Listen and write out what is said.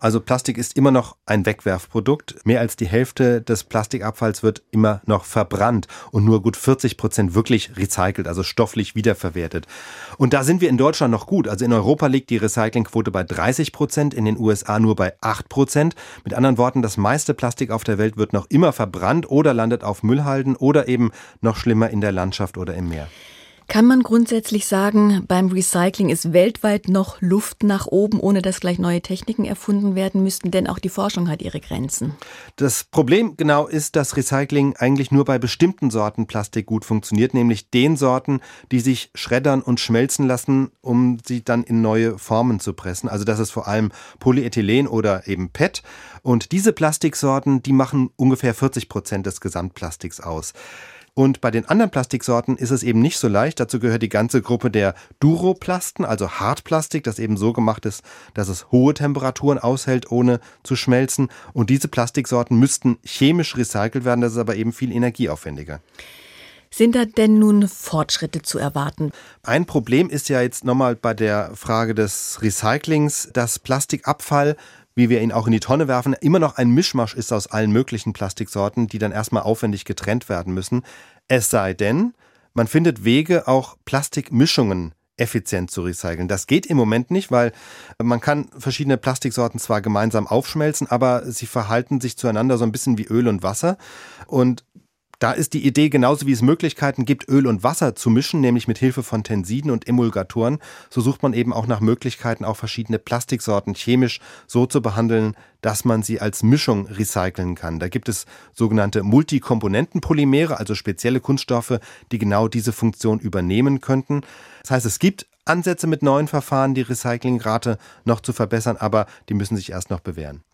Also Plastik ist immer noch ein Wegwerfprodukt. Mehr als die Hälfte des Plastikabfalls wird immer noch verbrannt und nur gut 40 Prozent wirklich recycelt, also stofflich wiederverwertet. Und da sind wir in Deutschland noch gut. Also in Europa liegt die Recyclingquote bei 30 Prozent, in den USA nur bei 8 Prozent. Mit anderen Worten, das meiste Plastik auf der Welt wird noch immer verbrannt oder landet auf Müllhalden oder eben noch schlimmer in der Landschaft oder im Meer. Kann man grundsätzlich sagen, beim Recycling ist weltweit noch Luft nach oben, ohne dass gleich neue Techniken erfunden werden müssten? Denn auch die Forschung hat ihre Grenzen. Das Problem genau ist, dass Recycling eigentlich nur bei bestimmten Sorten Plastik gut funktioniert, nämlich den Sorten, die sich schreddern und schmelzen lassen, um sie dann in neue Formen zu pressen. Also das ist vor allem Polyethylen oder eben PET. Und diese Plastiksorten, die machen ungefähr 40 Prozent des Gesamtplastiks aus. Und bei den anderen Plastiksorten ist es eben nicht so leicht. Dazu gehört die ganze Gruppe der Duroplasten, also Hartplastik, das eben so gemacht ist, dass es hohe Temperaturen aushält, ohne zu schmelzen. Und diese Plastiksorten müssten chemisch recycelt werden. Das ist aber eben viel energieaufwendiger. Sind da denn nun Fortschritte zu erwarten? Ein Problem ist ja jetzt nochmal bei der Frage des Recyclings, dass Plastikabfall wie wir ihn auch in die Tonne werfen, immer noch ein Mischmasch ist aus allen möglichen Plastiksorten, die dann erstmal aufwendig getrennt werden müssen. Es sei denn, man findet Wege, auch Plastikmischungen effizient zu recyceln. Das geht im Moment nicht, weil man kann verschiedene Plastiksorten zwar gemeinsam aufschmelzen, aber sie verhalten sich zueinander so ein bisschen wie Öl und Wasser. Und da ist die Idee, genauso wie es Möglichkeiten gibt, Öl und Wasser zu mischen, nämlich mit Hilfe von Tensiden und Emulgatoren, so sucht man eben auch nach Möglichkeiten, auch verschiedene Plastiksorten chemisch so zu behandeln, dass man sie als Mischung recyceln kann. Da gibt es sogenannte Multikomponentenpolymere, also spezielle Kunststoffe, die genau diese Funktion übernehmen könnten. Das heißt, es gibt Ansätze mit neuen Verfahren, die Recyclingrate noch zu verbessern, aber die müssen sich erst noch bewähren.